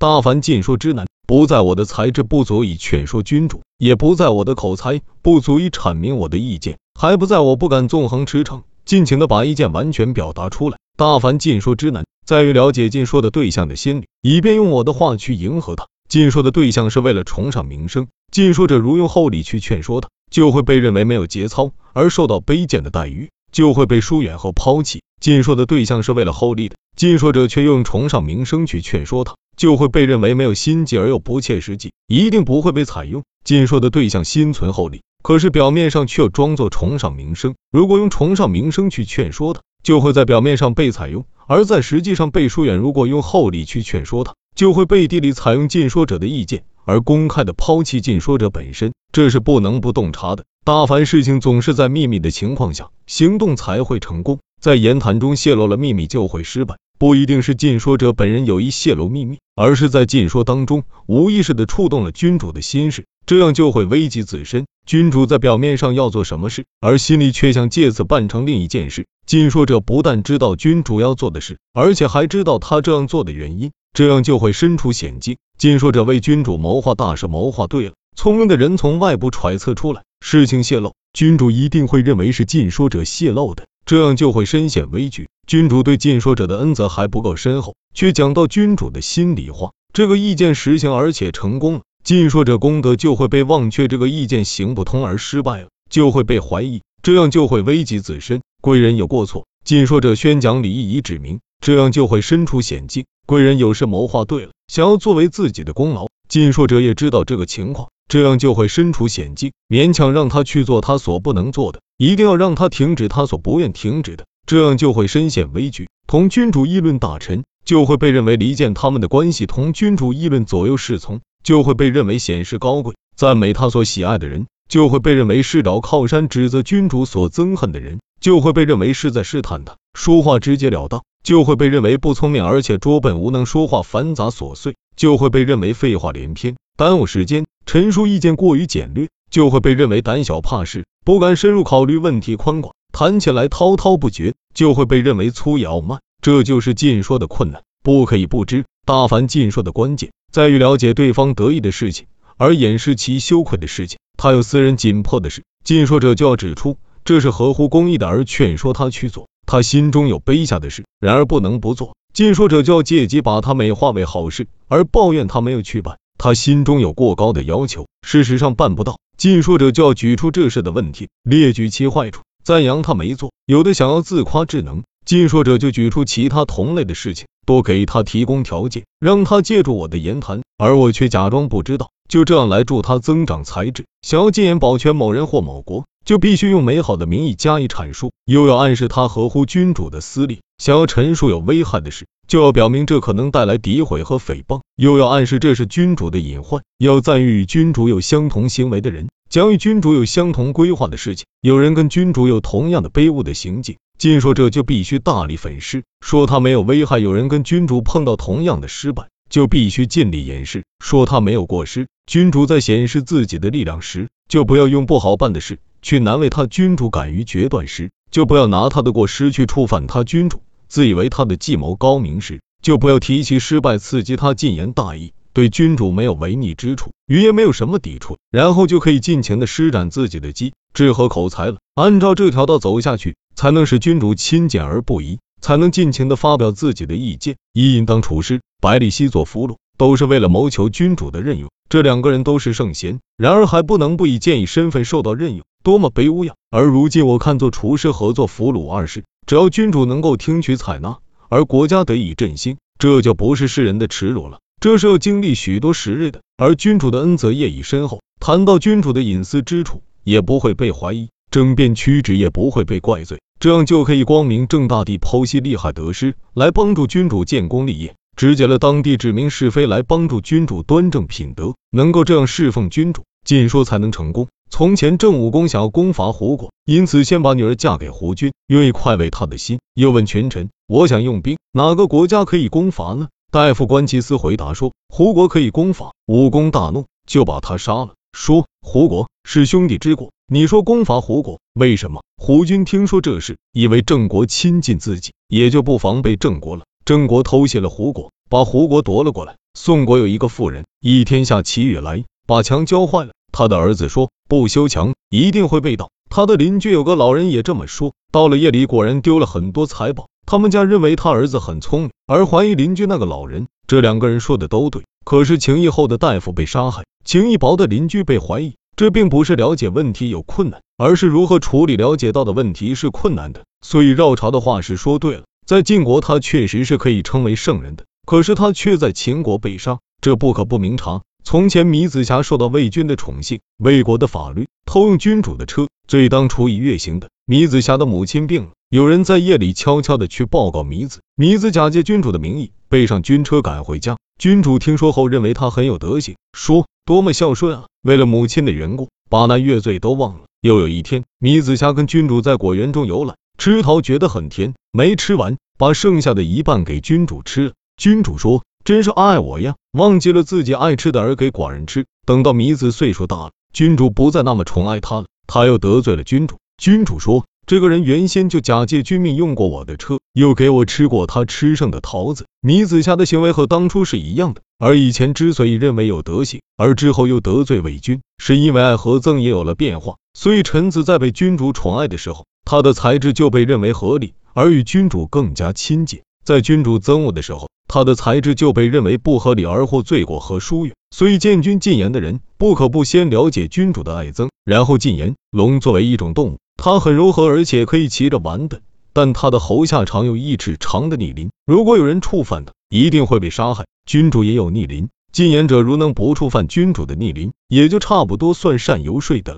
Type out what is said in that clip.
大凡尽说之难，不在我的才智不足以劝说君主，也不在我的口才不足以阐明我的意见，还不在我不敢纵横驰骋，尽情的把意见完全表达出来。大凡尽说之难，在于了解尽说的对象的心理，以便用我的话去迎合他。尽说的对象是为了崇尚名声，尽说者如用厚礼去劝说他，就会被认为没有节操，而受到卑贱的待遇，就会被疏远和抛弃。尽说的对象是为了厚利的，尽说者却用崇尚名声去劝说他，就会被认为没有心计而又不切实际，一定不会被采用。尽说的对象心存厚利，可是表面上却又装作崇尚名声。如果用崇尚名声去劝说他，就会在表面上被采用，而在实际上被疏远。如果用厚礼去劝说他，就会背地里采用尽说者的意见，而公开的抛弃尽说者本身，这是不能不洞察的。大凡事情总是在秘密的情况下行动才会成功，在言谈中泄露了秘密就会失败。不一定是禁说者本人有意泄露秘密，而是在禁说当中无意识的触动了君主的心事，这样就会危及自身。君主在表面上要做什么事，而心里却想借此办成另一件事。禁说者不但知道君主要做的事，而且还知道他这样做的原因。这样就会身处险境。禁说者为君主谋划大事，谋划对了，聪明的人从外部揣测出来，事情泄露，君主一定会认为是禁说者泄露的，这样就会深陷危局。君主对尽说者的恩泽还不够深厚，却讲到君主的心里话，这个意见实行而且成功了，尽说者功德就会被忘却；这个意见行不通而失败了，就会被怀疑，这样就会危及自身。贵人有过错，尽说者宣讲礼义以指明，这样就会身处险境。贵人有事谋划对了，想要作为自己的功劳，尽说者也知道这个情况，这样就会身处险境，勉强让他去做他所不能做的，一定要让他停止他所不愿停止的，这样就会深陷危局。同君主议论大臣，就会被认为离间他们的关系；同君主议论左右侍从，就会被认为显示高贵；赞美他所喜爱的人，就会被认为是找靠山；指责君主所憎恨的人，就会被认为是在试探他。说话直截了当。就会被认为不聪明，而且拙笨无能，说话繁杂琐碎，就会被认为废话连篇，耽误时间，陈述意见过于简略，就会被认为胆小怕事，不敢深入考虑问题，宽广，谈起来滔滔不绝，就会被认为粗野傲慢。这就是尽说的困难，不可以不知。大凡尽说的关键，在于了解对方得意的事情，而掩饰其羞愧的事情。他有私人紧迫的事，尽说者就要指出这是合乎公义的，而劝说他去做。他心中有卑下的事，然而不能不做。尽说者就要借机把他美化为好事，而抱怨他没有去办。他心中有过高的要求，事实上办不到。进说者就要举出这事的问题，列举其坏处，赞扬他没做。有的想要自夸智能，进说者就举出其他同类的事情，多给他提供条件，让他借助我的言谈，而我却假装不知道，就这样来助他增长才智。想要进言保全某人或某国。就必须用美好的名义加以阐述，又要暗示他合乎君主的私利。想要陈述有危害的事，就要表明这可能带来诋毁和诽谤，又要暗示这是君主的隐患。要赞誉与君主有相同行为的人，讲与君主有相同规划的事情。有人跟君主有同样的卑污的行径，尽说这就必须大力粉饰，说他没有危害。有人跟君主碰到同样的失败，就必须尽力掩饰，说他没有过失。君主在显示自己的力量时，就不要用不好办的事。去难为他君主敢于决断时，就不要拿他的过失去触犯他君主；自以为他的计谋高明时，就不要提起失败刺激他进言大义。对君主没有违逆之处，语言没有什么抵触，然后就可以尽情的施展自己的机智和口才了。按照这条道走下去，才能使君主亲简而不疑，才能尽情的发表自己的意见。以应当处师，百里奚做俘虏，都是为了谋求君主的任用。这两个人都是圣贤，然而还不能不以建议身份受到任用。多么卑污呀！而如今我看做厨师和做俘虏二事，只要君主能够听取采纳，而国家得以振兴，这就不是世人的耻辱了。这是要经历许多时日的，而君主的恩泽业已深厚。谈到君主的隐私之处，也不会被怀疑，争辩曲直也不会被怪罪，这样就可以光明正大地剖析利害得失，来帮助君主建功立业，直接了当地指明是非，来帮助君主端正品德，能够这样侍奉君主，尽说才能成功。从前郑武公想要攻伐胡国，因此先把女儿嫁给胡军，愿意快慰他的心。又问群臣：“我想用兵，哪个国家可以攻伐呢？”大夫关其斯回答说：“胡国可以攻伐。”武公大怒，就把他杀了，说：“胡国是兄弟之国，你说攻伐胡国，为什么？”胡军听说这事，以为郑国亲近自己，也就不防备郑国了。郑国偷袭了胡国，把胡国夺了过来。宋国有一个妇人，一天下起雨来，把墙浇坏了。他的儿子说，不修墙，一定会被盗。他的邻居有个老人也这么说。到了夜里，果然丢了很多财宝。他们家认为他儿子很聪明，而怀疑邻居那个老人。这两个人说的都对。可是情义厚的大夫被杀害，情义薄的邻居被怀疑。这并不是了解问题有困难，而是如何处理了解到的问题是困难的。所以绕朝的话是说对了，在晋国他确实是可以称为圣人的。可是他却在秦国被杀，这不可不明察。从前米子瑕受到魏军的宠幸，魏国的法律，偷用君主的车，罪当处以月刑的。米子瑕的母亲病了，有人在夜里悄悄的去报告米子，米子假借君主的名义，背上军车赶回家。君主听说后，认为他很有德行，说多么孝顺啊！为了母亲的缘故，把那月罪都忘了。又有一天，米子瑕跟君主在果园中游览，吃桃觉得很甜，没吃完，把剩下的一半给君主吃了。君主说：“真是爱我呀，忘记了自己爱吃的而给寡人吃。”等到米子岁数大了，君主不再那么宠爱他了，他又得罪了君主。君主说：“这个人原先就假借君命用过我的车，又给我吃过他吃剩的桃子。米子瑕的行为和当初是一样的。而以前之所以认为有德行，而之后又得罪伪君，是因为爱和憎也有了变化。所以臣子在被君主宠爱的时候，他的才智就被认为合理，而与君主更加亲近；在君主憎恶的时候，他的才智就被认为不合理而获罪过和疏远，所以见君进言的人不可不先了解君主的爱憎，然后进言。龙作为一种动物，它很柔和，而且可以骑着玩的，但它的喉下常有一尺长的逆鳞，如果有人触犯它，一定会被杀害。君主也有逆鳞，进言者如能不触犯君主的逆鳞，也就差不多算善游说的了。